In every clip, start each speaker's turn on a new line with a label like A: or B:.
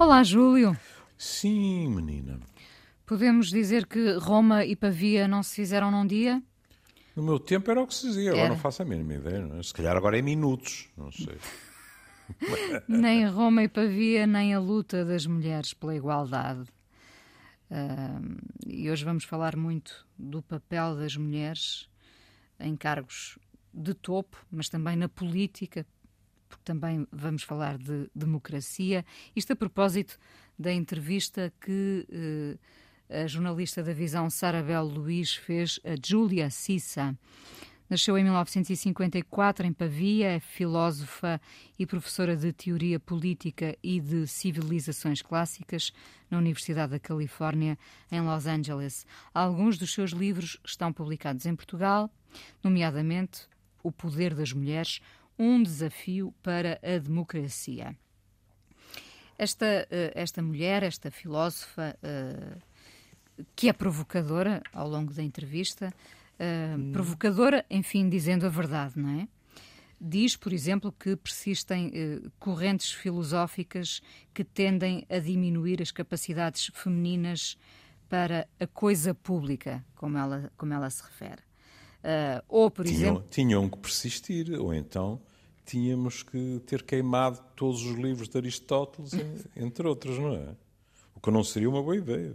A: Olá, Júlio.
B: Sim, menina.
A: Podemos dizer que Roma e Pavia não se fizeram num dia?
B: No meu tempo era o que se dizia, agora
A: Era.
B: não faço a mínima ideia. não é? Se calhar agora é minutos, não sei.
A: nem Roma e Pavia, nem a luta das mulheres pela igualdade. Ahm, e hoje vamos falar muito do papel das mulheres em cargos de topo, mas também na política, porque também vamos falar de democracia. Isto a propósito da entrevista que eh, a jornalista da Visão Sarabel Luís fez a Júlia Cissa. Nasceu em 1954 em Pavia, é filósofa e professora de teoria política e de civilizações clássicas na Universidade da Califórnia, em Los Angeles. Alguns dos seus livros estão publicados em Portugal, nomeadamente O Poder das Mulheres, um desafio para a democracia. Esta, eh, esta mulher, esta filósofa, eh, que é provocadora ao longo da entrevista, eh, provocadora, enfim, dizendo a verdade, não é? Diz, por exemplo, que persistem correntes filosóficas que tendem a diminuir as capacidades femininas para a coisa pública, como ela, como ela se refere. Eh, ou, por
B: Tinham,
A: exemplo.
B: tinham que persistir, ou então tínhamos que ter queimado todos os livros de Aristóteles, en- entre outros, não é? O que não seria uma boa ideia.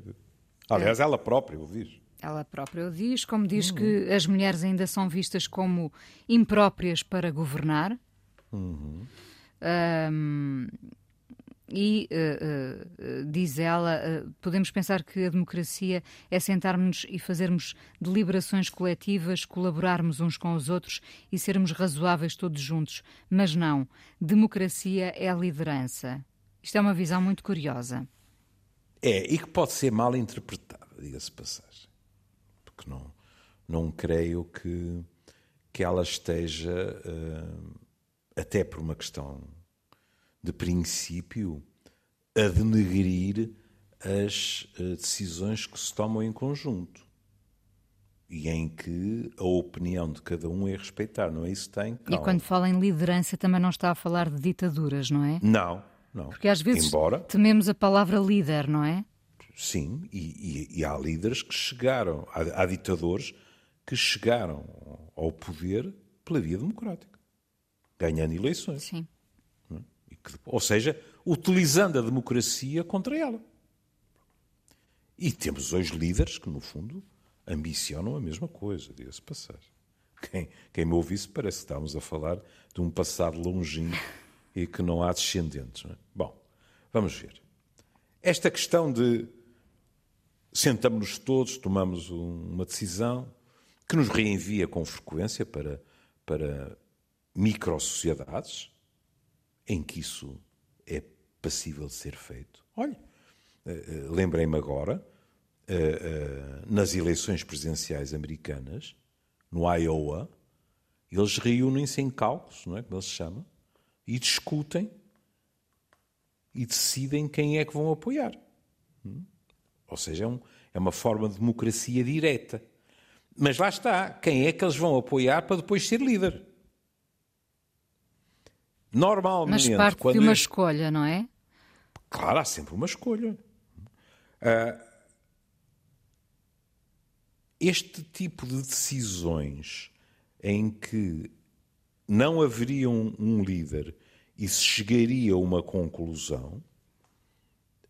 B: Aliás, ela própria o diz.
A: Ela própria o diz, como diz que as mulheres ainda são vistas como impróprias para governar. Ahm, e eh, eh, diz ela, eh, podemos pensar que a democracia é sentarmos e fazermos deliberações coletivas, colaborarmos uns com os outros e sermos razoáveis todos juntos. Mas não, democracia é liderança. Isto é uma visão muito curiosa.
B: É, e que pode ser mal interpretada, diga-se passagem. Porque não, não creio que, que ela esteja, até por uma questão de princípio, a denegrir as eh, decisões que se tomam em conjunto. E em que a opinião de cada um é respeitar, não é isso tem?
A: E quando fala em liderança também não está a falar de ditaduras, não é?
B: Não, não.
A: Porque às vezes
B: Embora,
A: tememos a palavra líder, não é?
B: Sim, e, e- e há líderes que chegaram, há, há ditadores que chegaram ao poder pela via democrática, ganhando eleições.
A: Sim.
B: Ou seja, utilizando a democracia contra ela. E temos hoje líderes que, no fundo, ambicionam a mesma coisa, diga-se de passagem. Quem, quem me ouvisse parece que estávamos a falar de um passado longínquo e que não há descendentes. não é? Bom, vamos ver. Esta questão de sentamos-nos todos, tomamos um- uma decisão que nos reenvia com frequência para, para micro-sociedades, em que isso é passível de ser feito. Olha, eh, eh, lembrei-me agora, eh, nas eleições presidenciais americanas, no Iowa, eles reúnem-se em cálculos, não é como eles se chamam, e discutem e decidem quem é que vão apoiar. Hum? Ou seja, é, um- é uma forma de democracia direta. Mas lá está, quem é que eles vão apoiar para depois ser líder?
A: Mas
B: Normalmente,
A: parte
B: quando
A: de uma escolha, não é?
B: Claro, há sempre uma escolha. Ah, este tipo de decisões em que não haveria um, um líder e se chegaria a uma conclusão,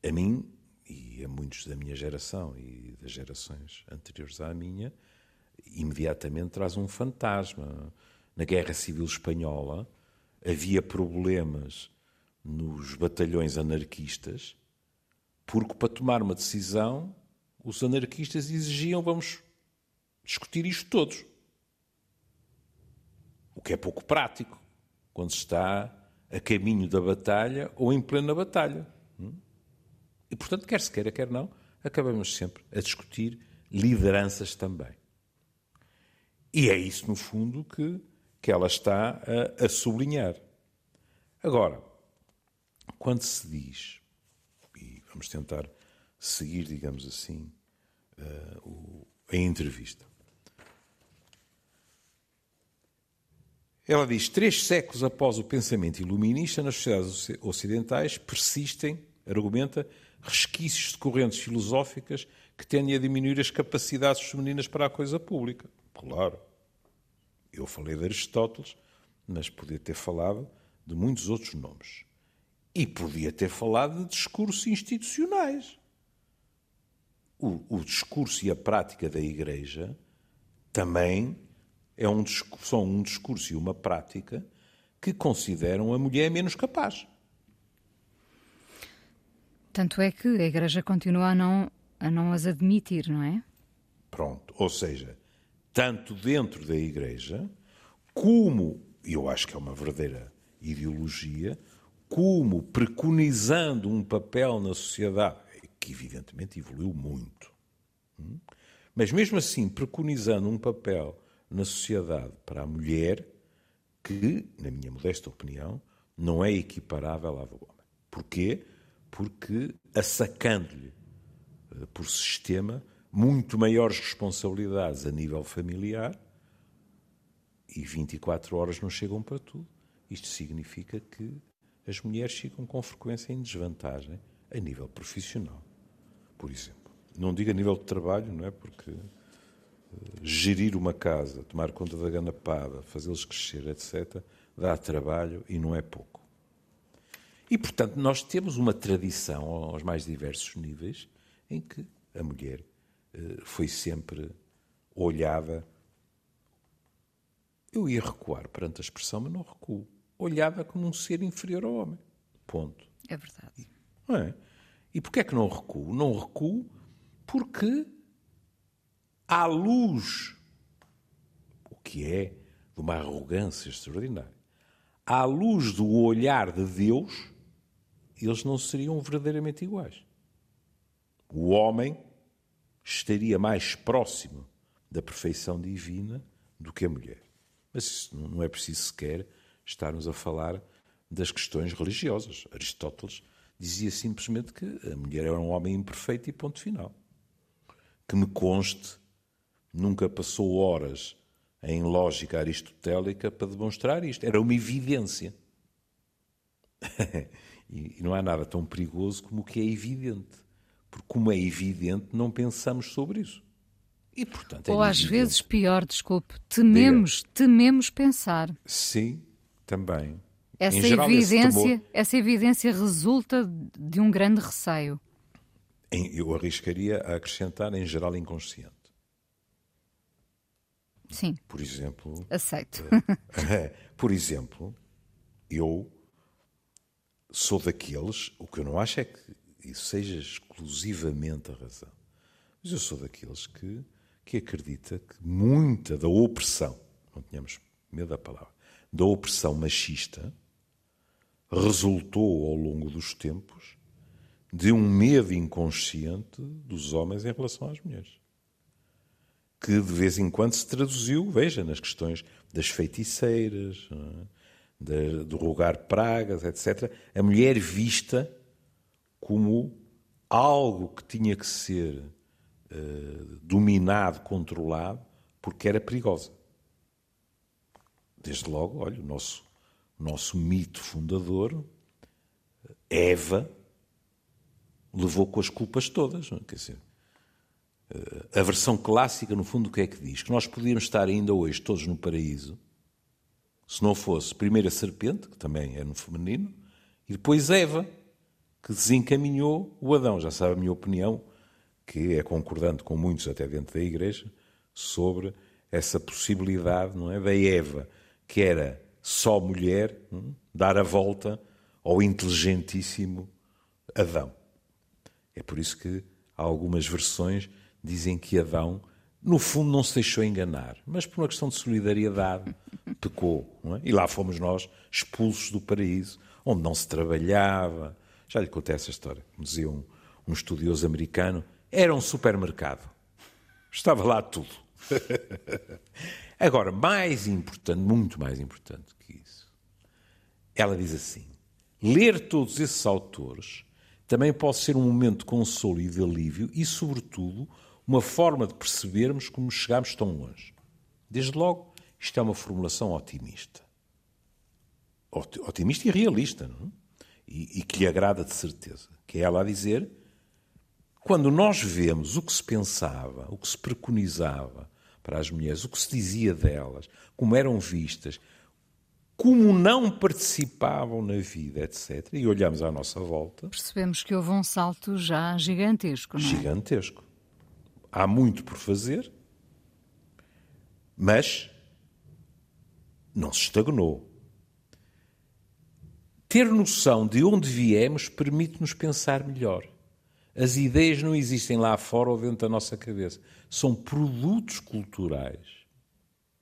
B: a mim e a muitos da minha geração e das gerações anteriores à minha, imediatamente traz um fantasma. Na Guerra Civil Espanhola havia problemas nos batalhões anarquistas, porque para tomar uma decisão os anarquistas exigiam vamos discutir isto todos. O que é pouco prático quando se está a caminho da batalha ou em plena batalha. Hum? E, portanto, quer se queira, quer não, acabamos sempre a discutir lideranças também. E é isso, no fundo, que, que ela está a, a sublinhar. Agora, quando se diz, e vamos tentar seguir, digamos assim, eh, a entrevista. Ela diz: três séculos após o pensamento iluminista nas sociedades oci- ocidentais persistem argumenta, resquícios de correntes filosóficas que tendem a diminuir as capacidades femininas para a coisa pública. Claro. Eu falei de Aristóteles, mas podia ter falado de muitos outros nomes. E podia ter falado de discursos institucionais. O, o discurso e a prática da Igreja também é um, são um discurso e uma prática que consideram a mulher menos capaz.
A: Tanto é que a Igreja continua a não, a não as admitir, não é?
B: Pronto. Ou seja, tanto dentro da Igreja, como, e eu acho que é uma verdadeira ideologia, como preconizando um papel na sociedade, que evidentemente evoluiu muito, hum? mas mesmo assim preconizando um papel na sociedade para a mulher que, na minha modesta opinião, não é equiparável do homem. Porquê? Porque assacando-lhe eh, por sistema muito maiores responsabilidades a nível familiar e 24 horas não chegam para tudo. Isto significa que as mulheres ficam com frequência em desvantagem a nível profissional, por exemplo. Não digo a nível de trabalho, não é? Porque uh, gerir uma casa, tomar conta da ganapada, fazê-los crescer, etc., dá trabalho e não é pouco. E, portanto, nós temos uma tradição aos mais diversos níveis em que a mulher foi sempre olhada. Eu ia recuar perante a expressão, mas não recuo olhada como um ser inferior ao homem. Ponto.
A: É verdade.
B: Não é? E porquê é que não recuo? Não recuo porque à luz, o que é de uma arrogância extraordinária, à luz do olhar de Deus, eles não seriam verdadeiramente iguais. O homem estaria mais próximo da perfeição divina do que a mulher. Mas não é preciso sequer estarmos a falar das questões religiosas. Aristóteles dizia simplesmente que a mulher era um homem imperfeito e ponto final. Que me conste, nunca passou horas em lógica aristotélica para demonstrar isto. Era uma evidência. e não há nada tão perigoso como o que é evidente. Porque, como é evidente, não pensamos sobre isso.
A: E, portanto, é Ou às evidente. vezes pior, desculpe, tememos, tememos pensar.
B: Sim, também.
A: Essa geral, evidência, essa evidência resulta de um grande receio.
B: Eu arriscaria a acrescentar, em geral, inconsciente.
A: Sim.
B: Por exemplo.
A: Aceito.
B: Uh, por exemplo, eu sou daqueles, o que eu não acho é que isso seja exclusivamente a razão, mas eu sou daqueles que, que acredita que muita da opressão, não tenhamos medo da palavra, da opressão machista resultou ao longo dos tempos de um medo inconsciente dos homens em relação às mulheres. Que de vez em quando se traduziu, veja, nas questões das feiticeiras, é? de, rogar pragas, etc. A mulher vista como algo que tinha que ser uh, dominado, controlado, porque era perigosa. Desde logo, olha, o nosso, nosso mito fundador, Eva, levou com as culpas todas. Não? É? Quer dizer, a versão clássica, no fundo, o que é que diz? Que nós podíamos estar ainda hoje todos no paraíso, se não fosse primeiro a serpente, que também é no feminino, e depois Eva, que desencaminhou o Adão. Já sabe a minha opinião, que é concordante com muitos até dentro da Igreja, sobre essa possibilidade não é, da Eva que era só mulher, hum, dar a volta ao inteligentíssimo Adão. É por isso que algumas versões dizem que Adão, no fundo, não se deixou enganar, mas por uma questão de solidariedade, pecou. É? E lá fomos nós expulsos do paraíso, onde não se trabalhava. Já lhe contei essa história. Como dizia um, um estudioso americano, era um supermercado. Estava lá tudo. Agora, mais importante, muito mais importante que isso, ela diz assim: ler todos esses autores também pode ser um momento de consolo e de alívio e, sobretudo, uma forma de percebermos como chegamos tão longe. Desde logo, isto é uma formulação otimista. Otimista e realista, não é? E, e que lhe agrada de certeza, que é ela a dizer quando nós vemos o que se pensava, o que se preconizava para as mulheres, o que se dizia delas, como eram vistas, como não participavam na vida, etc., e olhamos à nossa volta.
A: Percebemos que houve um salto já gigantesco, não é?
B: Gigantesco. Há muito por fazer, mas não se estagnou. Ter noção de onde viemos permite-nos pensar melhor. As ideias não existem lá fora ou dentro da nossa cabeça. São produtos culturais.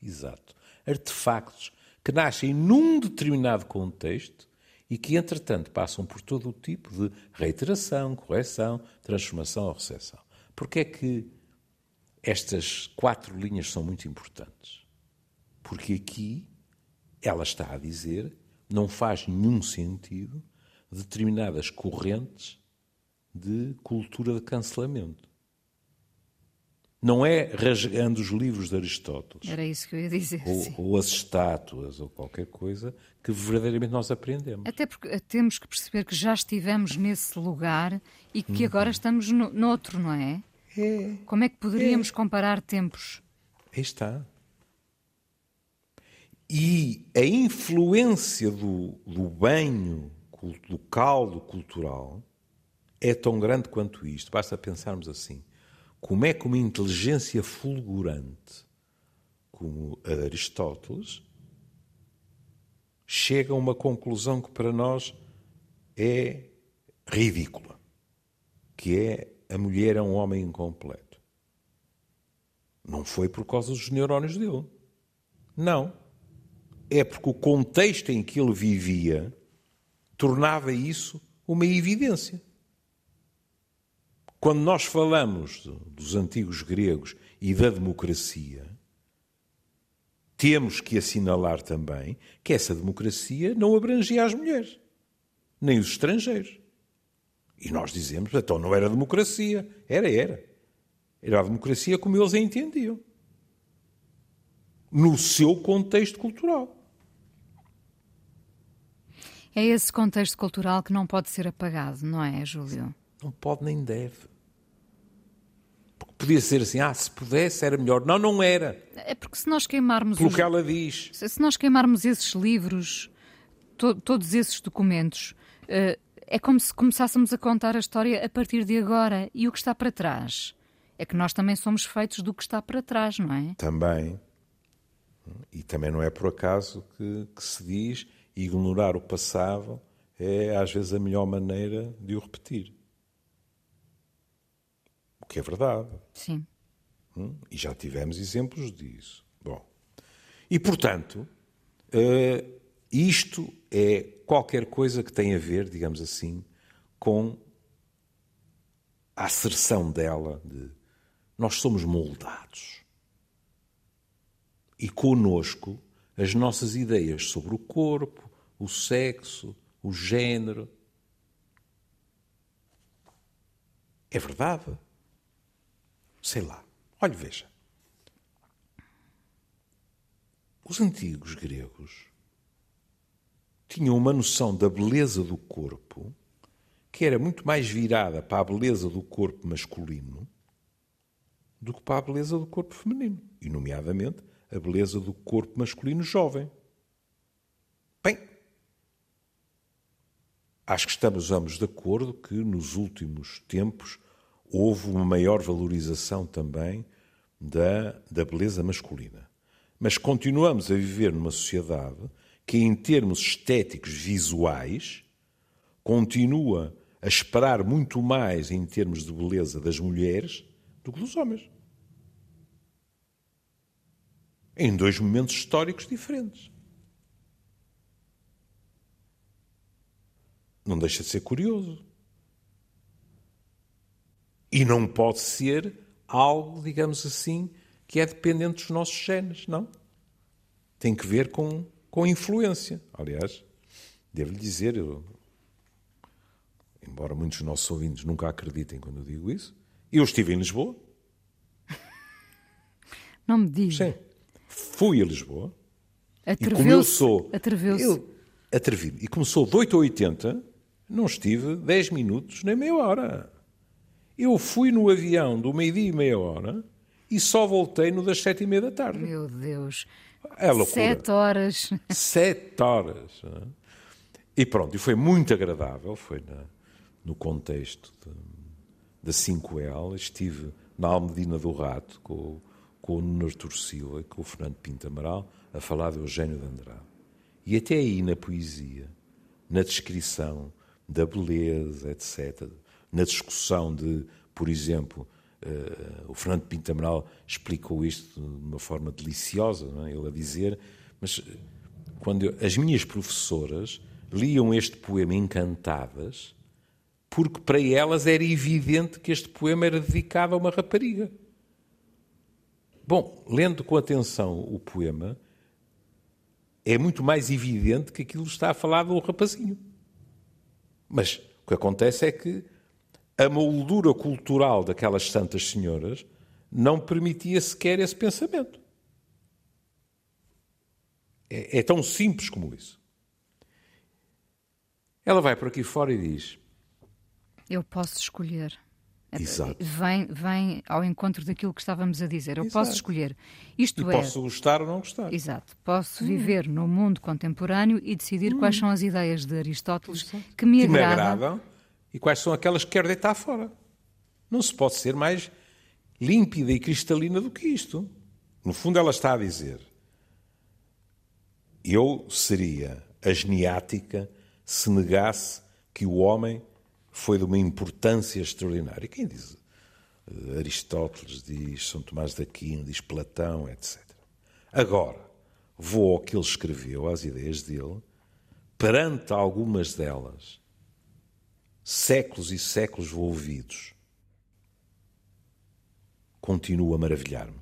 B: Exato. Artefactos que nascem num determinado contexto e que, entretanto, passam por todo o tipo de reiteração, correção, transformação ou recessão. Porque é que estas quatro linhas são muito importantes? Porque aqui ela está a dizer não faz nenhum sentido determinadas correntes de cultura de cancelamento. Não é rasgando os livros de Aristóteles.
A: Era isso que eu ia dizer.
B: Ou, ou, as estátuas, ou qualquer coisa, que verdadeiramente nós aprendemos.
A: Até porque temos que perceber que já estivemos nesse lugar e que uhum. agora estamos no, noutro, não é?
B: É.
A: Como é que poderíamos é. comparar tempos?
B: Aí está. E a influência do, do banho, do caldo cultural, é tão grande quanto isto. Basta pensarmos assim. Como é que uma inteligência fulgurante como a de Aristóteles chega a uma conclusão que para nós é ridícula, que é a mulher é um homem incompleto. Não foi por causa dos neurónios dele. Não. É porque o contexto em que ele vivia tornava isso uma evidência. Quando nós falamos dos antigos gregos e da democracia, temos que assinalar também que essa democracia não abrangia as mulheres, nem os estrangeiros. E nós dizemos, então não era democracia. Era, era. Era a democracia como eles a entendiam. No seu contexto cultural.
A: É esse contexto cultural que não pode ser apagado, não é, Júlio?
B: Não pode nem deve podia ser assim, ah, se pudesse era melhor. Não, não era.
A: É porque se nós queimarmos.
B: Pelo os... que ela diz.
A: Se nós queimarmos esses livros, to todos esses documentos, uh, é como se começássemos a contar a história a partir de agora. E o que está para trás? É que nós também somos feitos do que está para trás, não é?
B: Também. E também não é por acaso que, que se diz ignorar o passado é às vezes a melhor maneira de o repetir. O que é verdade.
A: Sim.
B: Hum? E já tivemos exemplos disso. Bom. E, portanto, uh, isto é qualquer coisa que tem a ver, digamos assim, com a asserção dela de nós somos moldados. E conosco as nossas ideias sobre o corpo, o sexo, o género. É verdade sei lá. Olhe, veja. Os antigos gregos tinham uma noção da beleza do corpo que era muito mais virada para a beleza do corpo masculino do que para a beleza do corpo feminino, e, nomeadamente, a beleza do corpo masculino jovem. Bem, acho que estamos ambos de acordo que nos últimos tempos houve uma maior valorização também da, da beleza masculina. Mas continuamos a viver numa sociedade que, em termos estéticos visuais, continua a esperar muito mais em termos de beleza das mulheres do que dos homens. Em dois momentos históricos diferentes. Não deixa de ser curioso. E não pode ser algo, digamos assim, que é dependente dos nossos genes, não. Tem que ver com, com influência. Aliás, devo-lhe dizer, eu, embora muitos dos nossos ouvintes nunca acreditem quando eu digo isso, eu estive em Lisboa.
A: Não me diga.
B: Sim. Fui a Lisboa.
A: Atreveu-se. Atreveu-se.
B: Eu atrevi-me. E começou de 8 a 80, não estive 10 minutos nem meia hora. Eu fui no avião do meio-dia e meia hora e só voltei no das sete e meia da tarde.
A: Meu Deus.
B: É loucura.
A: Sete horas.
B: Sete horas. E pronto, e foi muito agradável, foi na, no contexto da 5L. Estive na Almedina do Rato com, com o Nuno Artur Silva com o Fernando Pinto Amaral a falar de Eugênio de Andrade. E até aí na poesia, na descrição da beleza, etc., na discussão de, por exemplo, uh, o Fernando Pinto Amaral explicou isto de uma forma deliciosa, é? ele a dizer, mas quando eu, as minhas professoras liam este poema encantadas, porque para elas era evidente que este poema era dedicado a uma rapariga. Bom, lendo com atenção o poema, é muito mais evidente que aquilo está a falar um rapazinho. Mas o que acontece é que a moldura cultural daquelas santas senhoras não permitia sequer esse pensamento. É, é tão simples como isso. Ela vai por aqui fora e diz:
A: Eu posso escolher.
B: Exato.
A: Vem, vem ao encontro daquilo que estávamos a dizer. Eu
B: Exato.
A: posso escolher. Isto
B: e
A: é.
B: posso gostar ou não gostar.
A: Exato. Posso viver no mundo contemporâneo e decidir quais são as ideias de Aristóteles que me
B: que me
A: agradam.
B: agradam e quais são aquelas que quero deitar fora. Não se pode ser mais límpida e cristalina do que isto. No fundo, ela está a dizer: eu seria asniática se negasse que o homem foi de uma importância extraordinária. Quem diz? Eh, Aristóteles diz, São Tomás de Aquino, diz Platão, etc. Agora, vou ao que ele escreveu, às ideias dele, perante algumas delas, séculos e séculos ouvidos, continuo a maravilhar-me.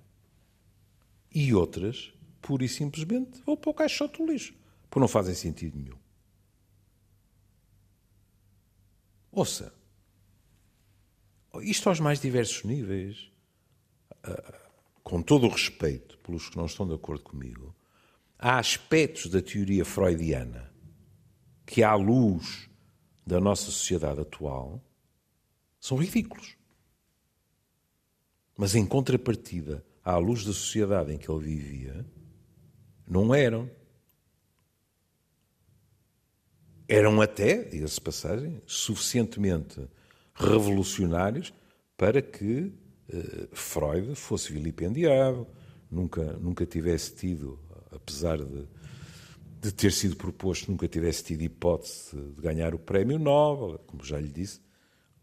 B: E outras, pura e simplesmente, vou para o caixote do lixo, porque não fazem sentido nenhum. Ouça, isto aos mais diversos níveis, ah, com todo o respeito pelos que não estão de acordo comigo, há aspectos da teoria freudiana que, à luz da nossa sociedade atual, são ridículos. Mas, em contrapartida, à luz da sociedade em que ele vivia, não eram. Eram até, diga-se passagem, suficientemente revolucionários para que eh, Freud fosse vilipendiado, nunca, nunca tivesse tido, apesar de, de ter sido proposto, nunca tivesse tido hipótese de ganhar o prémio Nobel, como já lhe disse,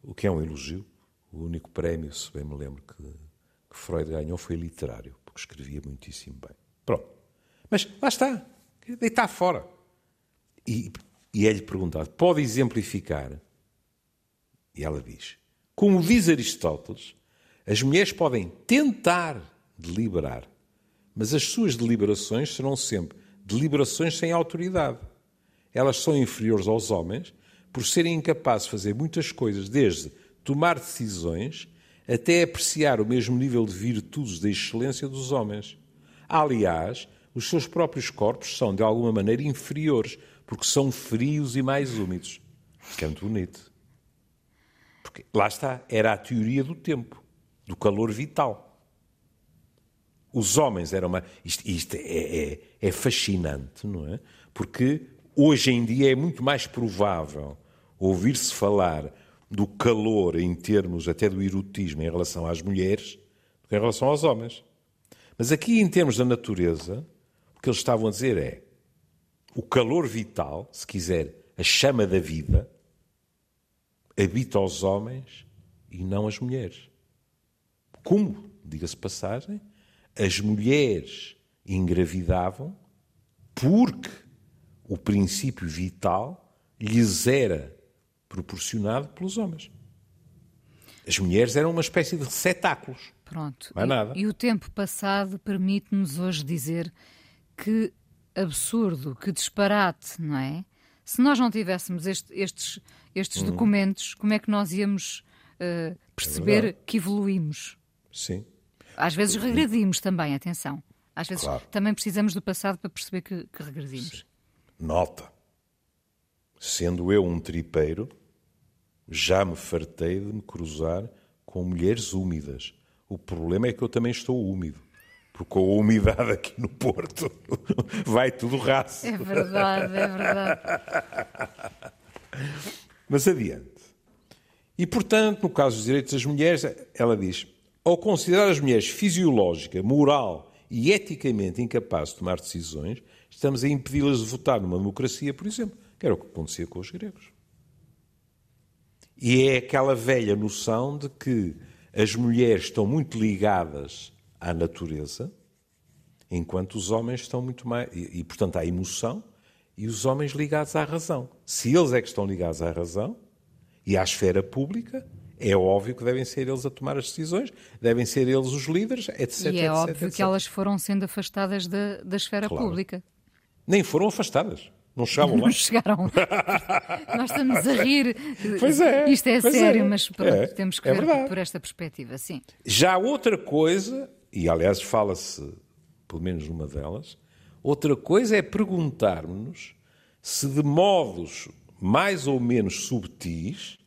B: o que é um elogio. O único prémio, se bem me lembro, que, que Freud ganhou foi literário, porque escrevia muitíssimo bem. Pronto. Mas lá está, deitar fora. E, e é-lhe perguntado: pode exemplificar? E ela diz: como diz Aristóteles, as mulheres podem tentar deliberar, mas as suas deliberações serão sempre deliberações sem autoridade. Elas são inferiores aos homens por serem incapazes de fazer muitas coisas, desde tomar decisões até apreciar o mesmo nível de virtudes da excelência dos homens. Aliás, os seus próprios corpos são, de alguma maneira, inferiores, porque são frios e mais úmidos. Isto é muito bonito. Porque, lá está, era a teoria do tempo, do calor vital. Os homens eram uma. Isto, isto é, é, é, fascinante, não é? Porque hoje em dia é muito mais provável ouvir-se falar do calor em termos até do erotismo em relação às mulheres do que em relação aos homens. Mas aqui, em termos da natureza, o que eles estavam a dizer é o calor vital, se quiser, a chama da vida, habita os homens e não as mulheres. Como, diga-se passagem, as mulheres engravidavam porque o princípio vital lhes era proporcionado pelos homens. As mulheres eram uma espécie de receptáculos.
A: Pronto.
B: Mais
A: e,
B: nada.
A: e o tempo passado permite-nos hoje dizer que absurdo, que disparate, não é? Se nós não tivéssemos este- estes, estes
B: Hum.
A: documentos, como é que nós íamos eh, perceber
B: verdade.
A: que evoluímos?
B: Sim.
A: Às vezes regredimos também, atenção. Às vezes
B: Claro.
A: também precisamos do passado para perceber que, que regredimos.
B: Nota. Sendo eu um tripeiro, Já me fartei de me cruzar com mulheres úmidas. O problema é que eu também estou úmido. Porque com a umidade aqui no Porto vai tudo raso.
A: É verdade, é verdade.
B: Mas adiante. E, portanto, no caso dos direitos das mulheres, ela diz: ao considerar as mulheres fisiológica, moral e eticamente incapazes de tomar decisões, estamos a impedi-las de votar numa democracia, por exemplo, que era o que acontecia com os gregos. E é aquela velha noção de que as mulheres estão muito ligadas à natureza, enquanto os homens estão muito mais. E, e, portanto, à emoção, e os homens ligados à razão. Se eles é que estão ligados à razão e à esfera pública, é óbvio que devem ser eles a tomar as decisões, devem ser eles os líderes, etc.
A: E é
B: etc,
A: óbvio
B: etc.
A: que elas foram sendo afastadas da, da esfera
B: Claro.
A: pública.
B: Nem foram afastadas. Não chegavam lá.
A: Não chegaram. Nós estamos a rir.
B: Pois é,
A: Isto é sério,
B: é.
A: mas pronto,
B: É,
A: temos que
B: é
A: ver
B: verdade.
A: por esta perspectiva, sim.
B: Já outra coisa, e aliás fala-se, pelo menos numa delas, outra coisa é perguntarmos se de modos mais ou menos subtis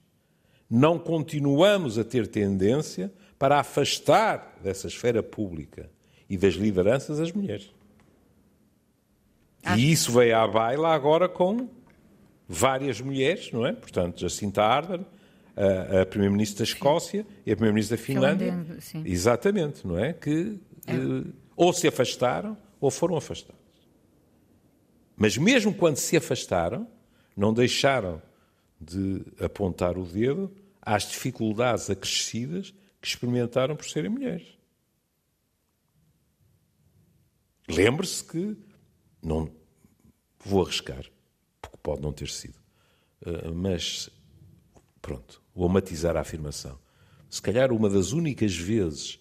B: não continuamos a ter tendência para afastar dessa esfera pública e das lideranças as mulheres. E isso veio à baila agora com várias mulheres, não é? Portanto, Jacinta Ardern, a, a Primeira-Ministra da Escócia e a Primeira-Ministra da Finlândia.
A: Finlândia, sim.
B: Exatamente, não é? Que eh, ou se afastaram ou foram afastados. Mas mesmo quando se afastaram, não deixaram de apontar o dedo às dificuldades acrescidas que experimentaram por serem mulheres. Lembre-se que não vou arriscar, porque pode não ter sido, Uh, mas pronto, vou matizar a afirmação. Se calhar uma das únicas vezes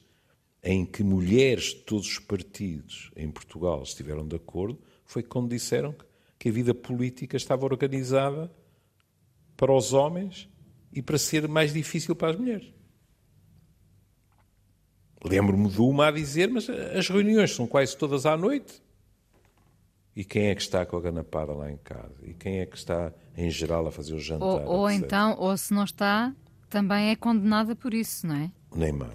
B: em que mulheres de todos os partidos em Portugal estiveram de acordo foi quando disseram que- a vida política estava organizada para os homens e para ser mais difícil para as mulheres. Lembro-me de uma a dizer, mas as reuniões são quase todas à noite. E quem é que está com a ganapada lá em casa? E quem é que está, em geral, a fazer o jantar?
A: Ou, ou então, ou se não está, também é condenada por isso, não é?
B: Nem mais.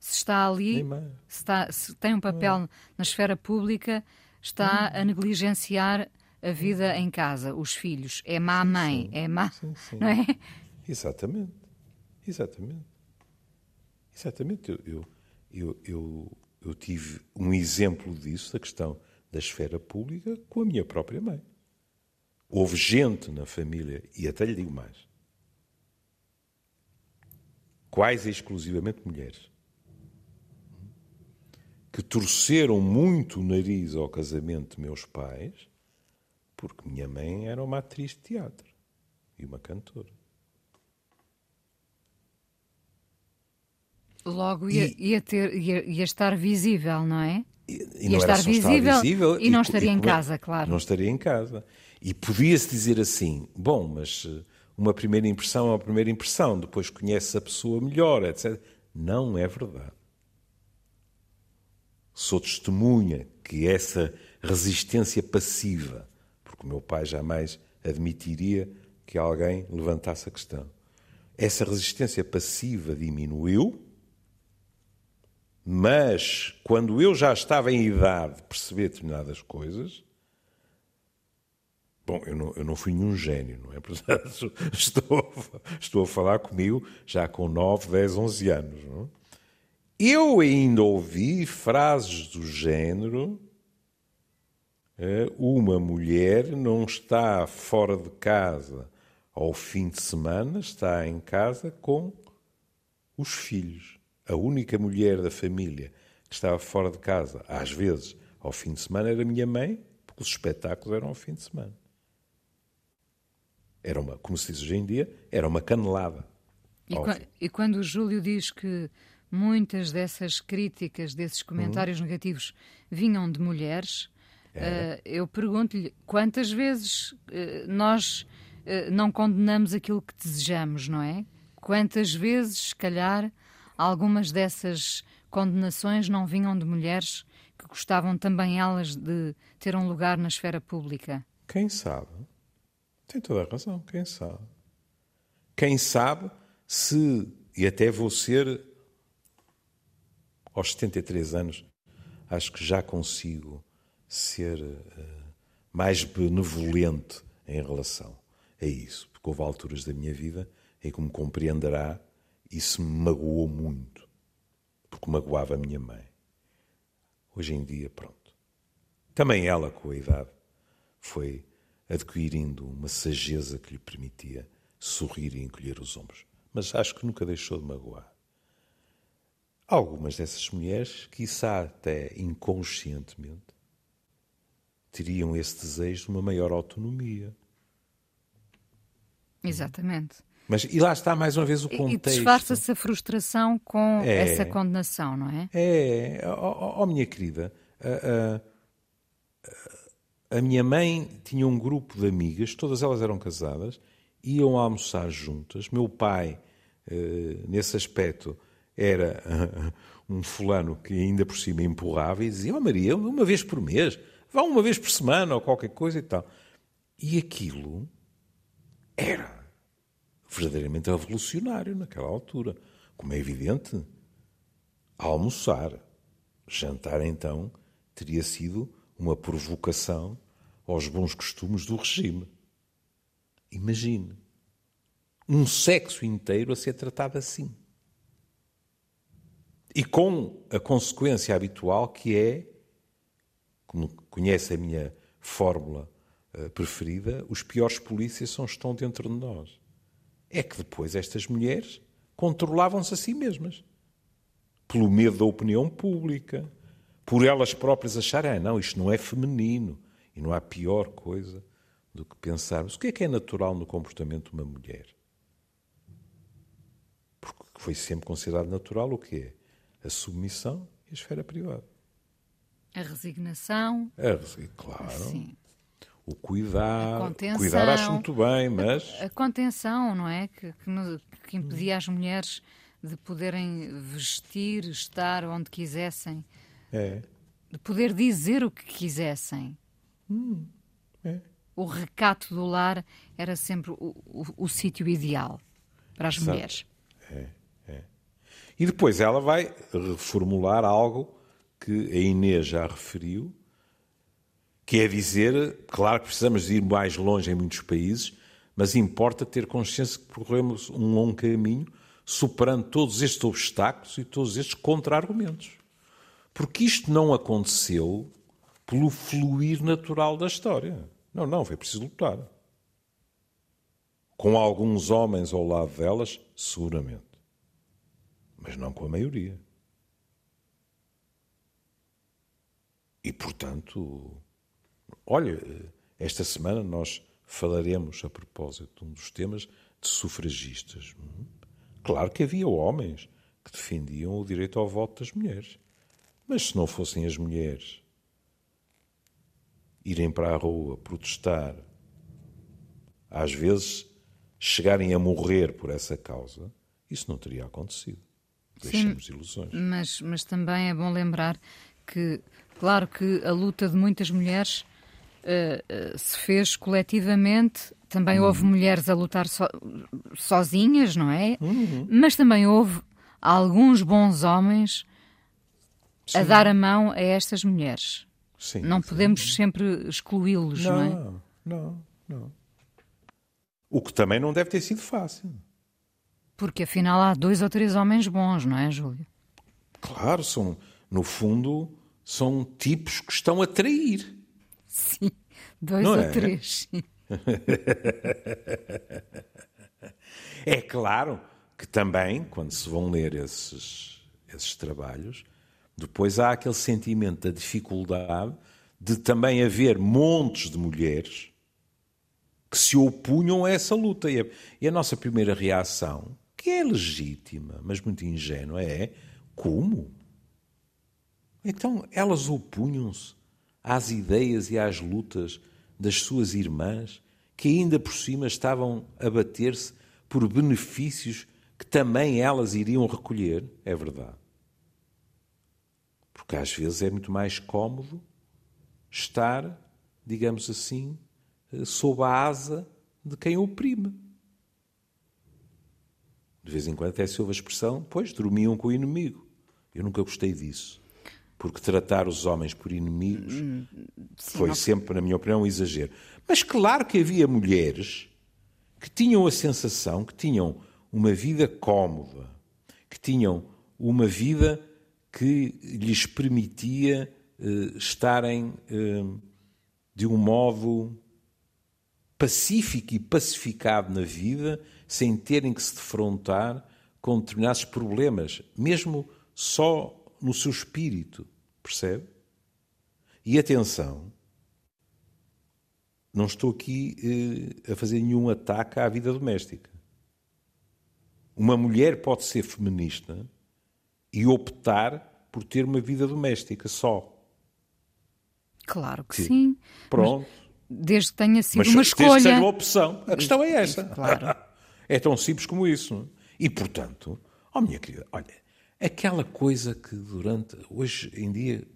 A: Se está ali, se, está- se tem um papel na esfera pública, está a negligenciar a vida em casa, os filhos. É má mãe, é má.
B: Sim, sim.
A: Não é?
B: Exatamente. Exatamente. Exatamente. Eu, eu, eu, eu, eu tive um exemplo disso, da questão da esfera pública, com a minha própria mãe. Houve gente na família, e até lhe digo mais, quase exclusivamente mulheres, que torceram muito o nariz ao casamento de meus pais, porque minha mãe era uma atriz de teatro e uma cantora.
A: Logo ia, ia ter, ia, ia estar visível, não é?
B: E, não era
A: estar
B: só
A: visível e não estaria em
B: como é-
A: casa, claro.
B: Não estaria em casa. E podia-se dizer assim: bom, mas eh, uma primeira impressão é uma primeira impressão, depois conhece a pessoa melhor, etc. Não é verdade. Sou testemunha que essa resistência passiva, porque o meu pai jamais admitiria que alguém levantasse a questão, essa resistência passiva diminuiu mas quando eu já estava em idade de perceber determinadas coisas, bom, eu não, eu não fui nenhum gênio, não é? Portanto, estou, estou a falar comigo já com 9, 10, 11 anos. Não é? Eu ainda ouvi frases do género: eh, uma mulher não está fora de casa ao fim de semana, está em casa com os filhos. A única mulher da família que estava fora de casa, às vezes, ao fim de semana, era a minha mãe, porque os espetáculos eram ao fim de semana. Era uma, como se diz hoje em dia, era uma canelada.
A: E,
B: ao
A: qua-
B: fim.
A: e quando o Júlio diz que muitas dessas críticas, desses comentários negativos, vinham de mulheres, eh, eu pergunto-lhe quantas vezes eh, nós eh, não condenamos aquilo que desejamos, não é? Quantas vezes, se calhar, algumas dessas condenações não vinham de mulheres que gostavam também elas de ter um lugar na esfera pública?
B: Quem sabe? Tem toda a razão, quem sabe? quem sabe se, e até vou ser, aos 73 anos, acho que já consigo ser uh, mais benevolente em relação a isso. Porque houve alturas da minha vida em que me compreenderá, isso me magoou muito. Porque magoava a minha mãe. Hoje em dia, pronto. Também ela, com a idade, foi adquirindo uma sageza que lhe permitia sorrir e encolher os ombros. Mas acho que nunca deixou de magoar. Algumas dessas mulheres, quiçá até inconscientemente, teriam esse desejo de uma maior autonomia.
A: Exatamente.
B: Mas, e lá está mais uma vez o contexto.
A: E disfarça-se a frustração com é, essa condenação, não é?
B: É, ó oh, oh, minha querida, a, a, a, minha mãe tinha um grupo de amigas, todas elas eram casadas, iam almoçar juntas. Meu pai, eh, nesse aspecto, era um fulano que ainda por cima empurrava e dizia: oh, Maria, uma vez por mês, vá uma vez por semana ou qualquer coisa e tal. E aquilo era verdadeiramente revolucionário naquela altura. Como é evidente, almoçar, jantar então, teria sido uma provocação aos bons costumes do regime. Imagine um sexo inteiro a ser tratado assim. E com a consequência habitual que é, como conhece a minha fórmula uh, preferida, os piores polícias são estão dentro de nós é que depois estas mulheres controlavam-se a si mesmas. Pelo medo da opinião pública, por elas próprias acharem, ah, não, isto não é feminino. E não há pior coisa do que pensarmos o que é que é natural no comportamento de uma mulher. Porque foi sempre considerado natural o que é? A submissão e a esfera privada.
A: A resignação.
B: A, claro. Sim o cuidar. Cuidar acho muito bem, mas.
A: A, a contenção, não é? Que, que, que, impedia as mulheres de poderem vestir, estar onde quisessem.
B: É.
A: De poder dizer o que quisessem.
B: Hum, é.
A: O recato do lar era sempre o, o, o sítio ideal para as Exato. mulheres.
B: É, é. E depois ela vai reformular algo que a Inês já referiu, Quer dizer, claro que precisamos ir mais longe em muitos países, mas importa ter consciência que percorremos um longo caminho superando todos estes obstáculos e todos estes contra-argumentos. Porque isto não aconteceu pelo fluir natural da história. Não, não, foi preciso lutar. Com alguns homens ao lado delas, seguramente. Mas não com a maioria. E, portanto, Olha, esta semana nós falaremos a propósito de um dos temas de sufragistas. Claro que havia homens que defendiam o direito ao voto das mulheres. Mas se não fossem as mulheres irem para a rua protestar, às vezes chegarem a morrer por essa causa, isso não teria acontecido. Deixemos Sim, ilusões.
A: Mas, mas também é bom lembrar que, claro que a luta de muitas mulheres uh, se fez coletivamente. Também uhum. houve mulheres a lutar so, sozinhas, não é?
B: Uhum.
A: Mas também houve alguns bons homens Sim. a dar a mão a estas mulheres.
B: Sim,
A: não podemos sempre excluí-los, não, não é?
B: Não, não, não. O que também não deve ter sido fácil.
A: Porque afinal há dois ou três homens bons, não é, Júlio?
B: Claro, são, no fundo, são tipos que estão a trair.
A: Sim, dois Não ou é? três.
B: É claro que também, quando se vão ler esses, esses trabalhos, depois há aquele sentimento da dificuldade de também haver montes de mulheres que se opunham a essa luta. E a, e a nossa primeira reação, que é legítima, mas muito ingênua, é como? Então elas opunham-se às ideias e às lutas das suas irmãs, que ainda por cima estavam a bater-se por benefícios que também elas iriam recolher, é verdade. Porque às vezes é muito mais cómodo estar, digamos assim, sob a asa de quem oprime. De vez em quando até se ouve a expressão, pois, dormiam com o inimigo. Eu nunca gostei disso. Porque tratar os homens por inimigos Sim, foi não... sempre, na minha opinião, um exagero. Mas claro que havia mulheres que tinham a sensação que tinham uma vida cómoda, que tinham uma vida que lhes permitia uh, estarem uh, de um modo pacífico e pacificado na vida, sem terem que se defrontar com determinados problemas, mesmo só no seu espírito, percebe? E atenção, não estou aqui eh, a fazer nenhum ataque à vida doméstica. Uma mulher pode ser feminista e optar por ter uma vida doméstica só.
A: Claro que sim. sim.
B: Pronto.
A: Mas, desde que tenha sido Mas, uma escolha. Desde
B: que seja uma opção. A questão é essa. Claro. É tão simples como isso. E, portanto, oh minha querida, olha, aquela coisa que durante. Hoje em dia.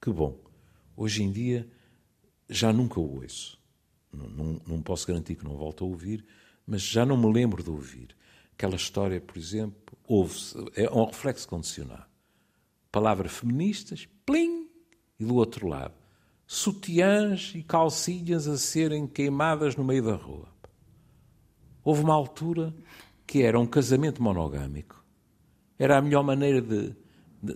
B: Que bom. Hoje em dia já nunca o ouço. Não, não, não posso garantir que não volto a ouvir, mas já não me lembro de ouvir. Aquela história, por exemplo, ouve-se, é um reflexo condicionado. Palavras feministas, plim, e do outro lado, sutiãs e calcinhas a serem queimadas no meio da rua. Houve uma altura que era um casamento monogâmico. Era a melhor maneira de.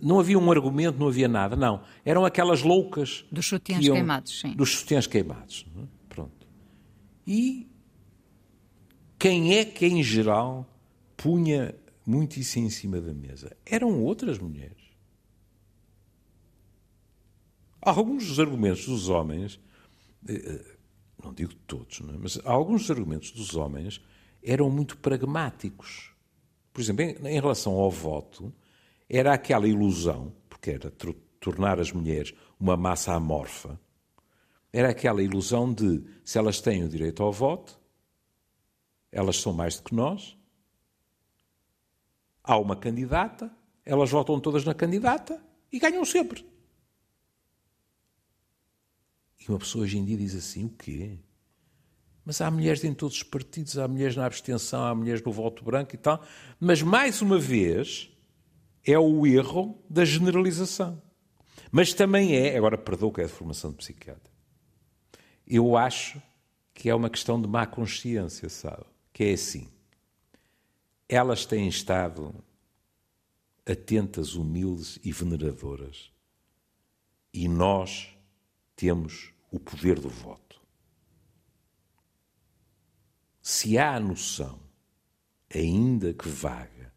B: não havia um argumento, não havia nada, não. Eram aquelas loucas.
A: Dos sutiãs iam, queimados, sim.
B: Dos sutiãs queimados. É? Pronto. E quem é que, em geral, punha muito isso em cima da mesa? Eram outras mulheres. Alguns dos argumentos dos homens, eh, eh, não digo todos, não é? mas alguns dos argumentos dos homens eram muito pragmáticos. Por exemplo, em, em relação ao voto, era aquela ilusão, porque era tornar as mulheres uma massa amorfa, era aquela ilusão de se elas têm o direito ao voto, elas são mais do que nós, há uma candidata, elas votam todas na candidata e ganham sempre. E uma pessoa hoje em dia diz assim: o quê? Mas há mulheres em todos os partidos, há mulheres na abstenção, há mulheres no voto branco e tal. Mas, mais uma vez, é o erro da generalização. Mas também é, agora perdoa que é de formação de psiquiatra, eu acho que é uma questão de má consciência, sabe? Que é assim. Elas têm estado atentas, humildes e veneradoras. E nós temos o poder do voto se há a noção, ainda que vaga,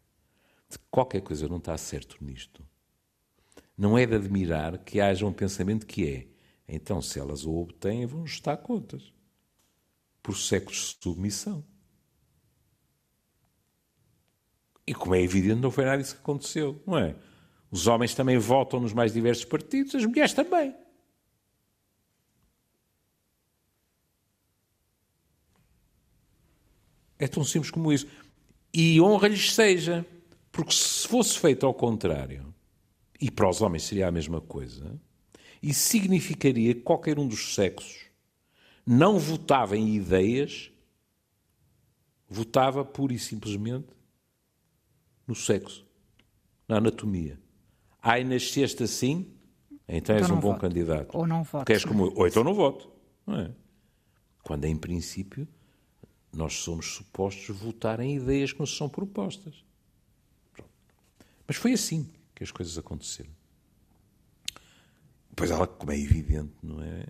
B: de que qualquer coisa não está certo nisto, não é de admirar que haja um pensamento que é então, se elas o obtêm, vão estar contas. Por séculos de submissão. E como é evidente, não foi nada disso que aconteceu, não é? Os homens também votam nos mais diversos partidos, as mulheres também. É tão simples como isso. E honra-lhes seja, porque se fosse feito ao contrário, e para os homens seria a mesma coisa, isso significaria que qualquer um dos sexos não votava em ideias, votava pura e simplesmente no sexo, na anatomia. Ai, nasceste assim, então, então és um bom voto. candidato.
A: Ou não voto.
B: Queres como... Ou então não voto. Não é? Quando, em princípio, nós somos supostos votar em ideias que nos são propostas. Pronto. Mas foi assim que as coisas aconteceram. Pois ela, como é evidente, não é?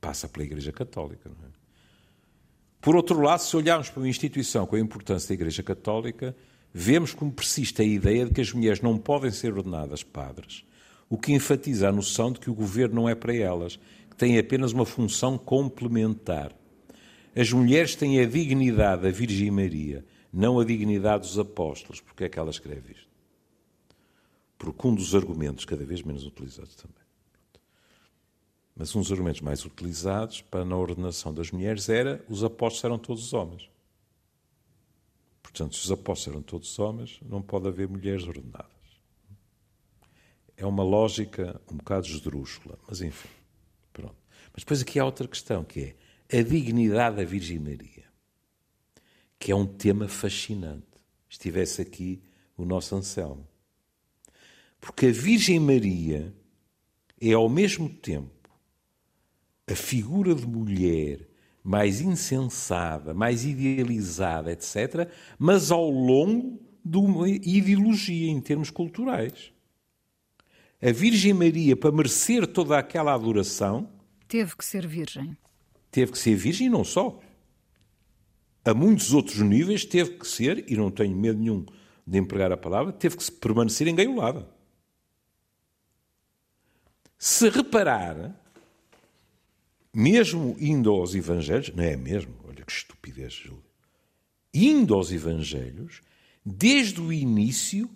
B: Passa pela Igreja Católica, não é? Por outro lado, se olharmos para uma instituição com a importância da Igreja Católica, vemos como persiste a ideia de que as mulheres não podem ser ordenadas padres, o que enfatiza a noção de que o governo não é para elas, que tem apenas uma função complementar. As mulheres têm a dignidade da Virgem Maria, não a dignidade dos apóstolos. Porque é que ela escreve isto? Porque um dos argumentos, cada vez menos utilizados também, mas um dos argumentos mais utilizados para na ordenação das mulheres era os apóstolos eram todos homens. Portanto, se os apóstolos eram todos homens, não pode haver mulheres ordenadas. É uma lógica um bocado esdrúxula, mas enfim. Pronto. Mas depois aqui há outra questão, que é a dignidade da Virgem Maria, que é um tema fascinante. Estivesse aqui o nosso Anselmo. Porque a Virgem Maria é ao mesmo tempo a figura de mulher mais insensada, mais idealizada, etc., mas ao longo de uma ideologia em termos culturais. A Virgem Maria, para merecer toda aquela adoração.
A: Teve que ser virgem.
B: Teve que ser virgem e não só. A muitos outros níveis teve que ser, e não tenho medo nenhum de empregar a palavra, teve que permanecer engaiolada. Se reparar, mesmo indo aos Evangelhos, não é mesmo? Olha que estupidez, Júlio. Indo aos Evangelhos, desde o início,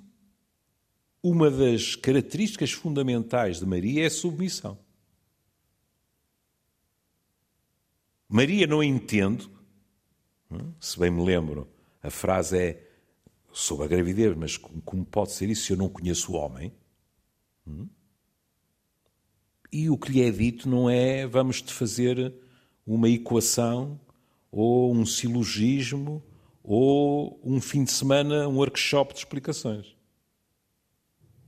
B: uma das características fundamentais de Maria é a submissão. Maria não entende, se bem me lembro, a frase é sobre a gravidez, mas como pode ser isso se eu não conheço o homem? E o que lhe é dito não é vamos-te fazer uma equação ou um silogismo ou um fim de semana, um workshop de explicações.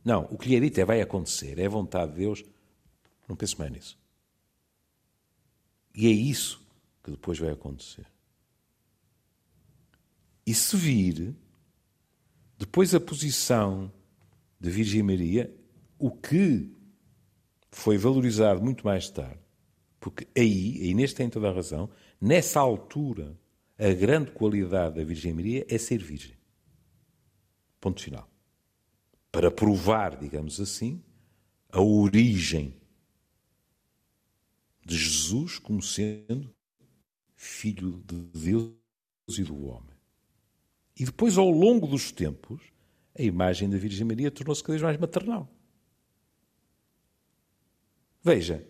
B: Não, o que lhe é dito é vai acontecer, é vontade de Deus. Não pense mais nisso. E é isso que depois vai acontecer. E se vir depois a posição de Virgem Maria, o que foi valorizado muito mais tarde, porque aí, a Inês tem toda a razão, nessa altura, a grande qualidade da Virgem Maria é ser virgem. Ponto final. Para provar, digamos assim, a origem de Jesus como sendo filho de Deus e do homem. E depois, ao longo dos tempos, a imagem da Virgem Maria tornou-se cada vez mais maternal. Veja,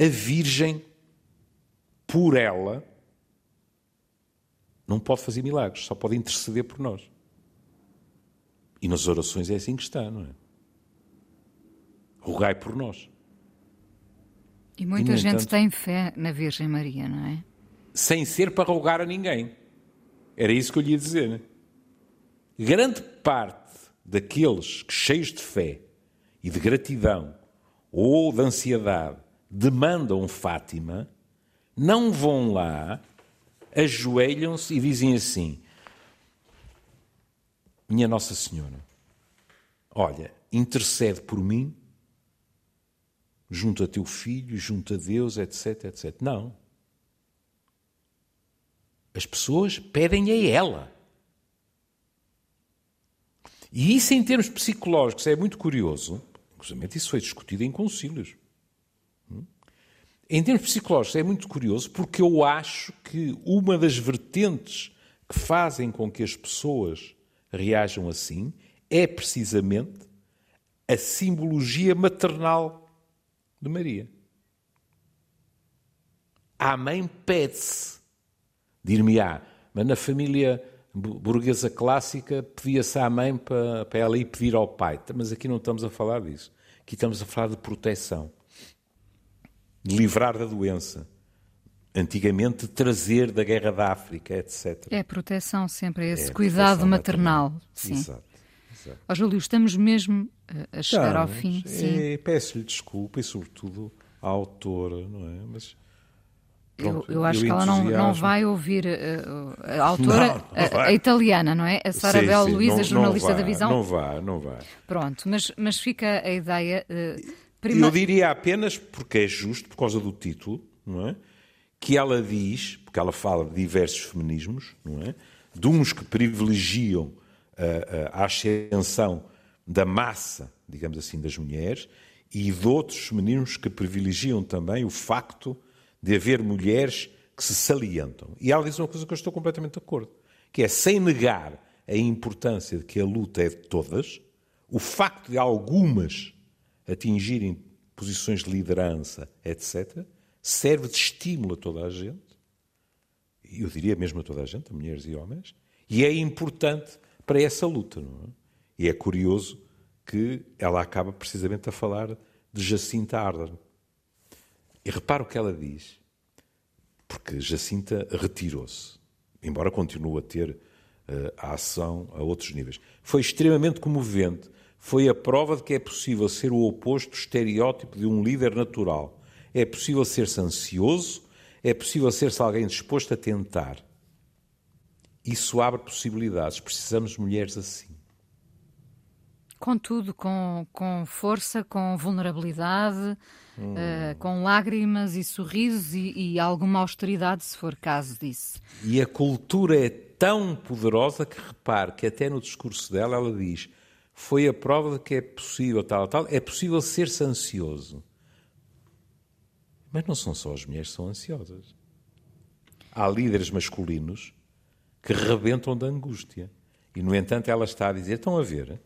B: a Virgem, por ela, não pode fazer milagres, só pode interceder por nós. E nas orações é assim que está, não é? Rogai por nós.
A: E muita e, gente entanto, tem fé na Virgem Maria, não é?
B: Sem ser para rogar a ninguém. Era isso que eu lhe ia dizer. Né? Grande parte daqueles que, cheios de fé e de gratidão ou de ansiedade, demandam Fátima, não vão lá, ajoelham-se e dizem assim: Minha Nossa Senhora, olha, intercede por mim, junto a teu filho, junto a Deus, etc, etc. Não. As pessoas pedem a ela. E isso, em termos psicológicos, é muito curioso. Inclusive, isso foi discutido em concílios. Hum? Em termos psicológicos, é muito curioso porque eu acho que uma das vertentes que fazem com que as pessoas reajam assim é precisamente a simbologia maternal de Maria. A mãe pede-se Dir-me-á, mas na família burguesa clássica pedia-se à mãe para, para ela ir pedir ao pai. Mas aqui não estamos a falar disso. Aqui estamos a falar de proteção, de livrar da doença. Antigamente, trazer da guerra da África, etc.
A: É proteção sempre, é esse é cuidado maternal. maternal. Sim. Exato. Ó, Júlio, estamos mesmo a chegar estamos, ao fim.
B: É, Peço-lhe desculpa e, sobretudo, à autora, não é? Mas
A: Pronto, eu, eu, acho que ela não, não vai ouvir uh, a autora, não, não a, a, italiana, não é? A Sara Bel Luísa, jornalista
B: vai,
A: da Visão.
B: Não vai, não vai.
A: Pronto, mas, mas fica a ideia.
B: Uh, prima... Eu diria apenas, porque é justo, por causa do título, não é? Que ela diz, porque ela fala de diversos feminismos, não é? De uns que privilegiam a, a ascensão da massa, digamos assim, das mulheres, e de outros feminismos que privilegiam também o facto de haver mulheres que se salientam. E ela diz uma coisa que eu estou completamente de acordo, que é sem negar a importância de que a luta é de todas, o facto de algumas atingirem posições de liderança, etc., serve de estímulo a toda a gente, eu diria mesmo a toda a gente, a mulheres e homens, e é importante para essa luta. É? E é curioso que ela acaba precisamente a falar de Jacinta Ardern, e repara o que ela diz, porque Jacinta retirou-se. embora continue a ter uh, a ação a outros níveis. Foi extremamente comovente. Foi a prova de que é possível ser o oposto estereótipo de um líder natural. É possível ser-se ansioso, é possível ser-se alguém disposto a tentar. Isso abre possibilidades. Precisamos de mulheres assim.
A: Contudo, com, com força, com vulnerabilidade, hum. uh, com lágrimas e sorrisos e, e, alguma austeridade, se for caso disso.
B: E a cultura é tão poderosa que repare que até no discurso dela ela diz foi a prova de que é possível tal, tal, é possível ser-se ansioso. Mas não são só as mulheres que são ansiosas. Há líderes masculinos que rebentam da angústia. E, no entanto, ela está a dizer: estão a ver,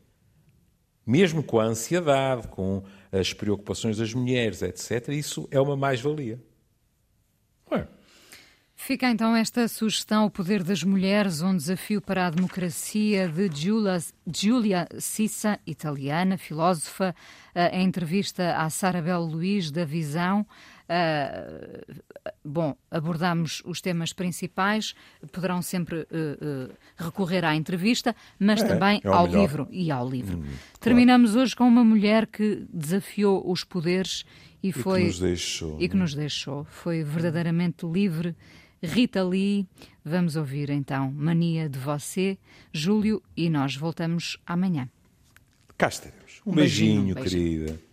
B: mesmo com a ansiedade, com as preocupações das mulheres, etc., isso é uma mais-valia.
A: É. Fica então esta sugestão, O Poder das Mulheres, um desafio para a democracia, de Giulia, Giulia Cissa, italiana, filósofa, eh, em entrevista à Sara Bel Luís, da Visão. Uh, bom, abordamos os temas principais, poderão sempre uh, uh, recorrer à entrevista, mas é, também é ao melhor. livro e ao livro. Hum, Terminamos claro. hoje com uma mulher que desafiou os poderes e, e foi
B: que nos deixou,
A: e que nos deixou. Foi verdadeiramente livre. Rita Lee, vamos ouvir então Mania de Você, Júlio, e nós voltamos amanhã.
B: Cá estaremos. Um, um beijinho, beijinho, querida.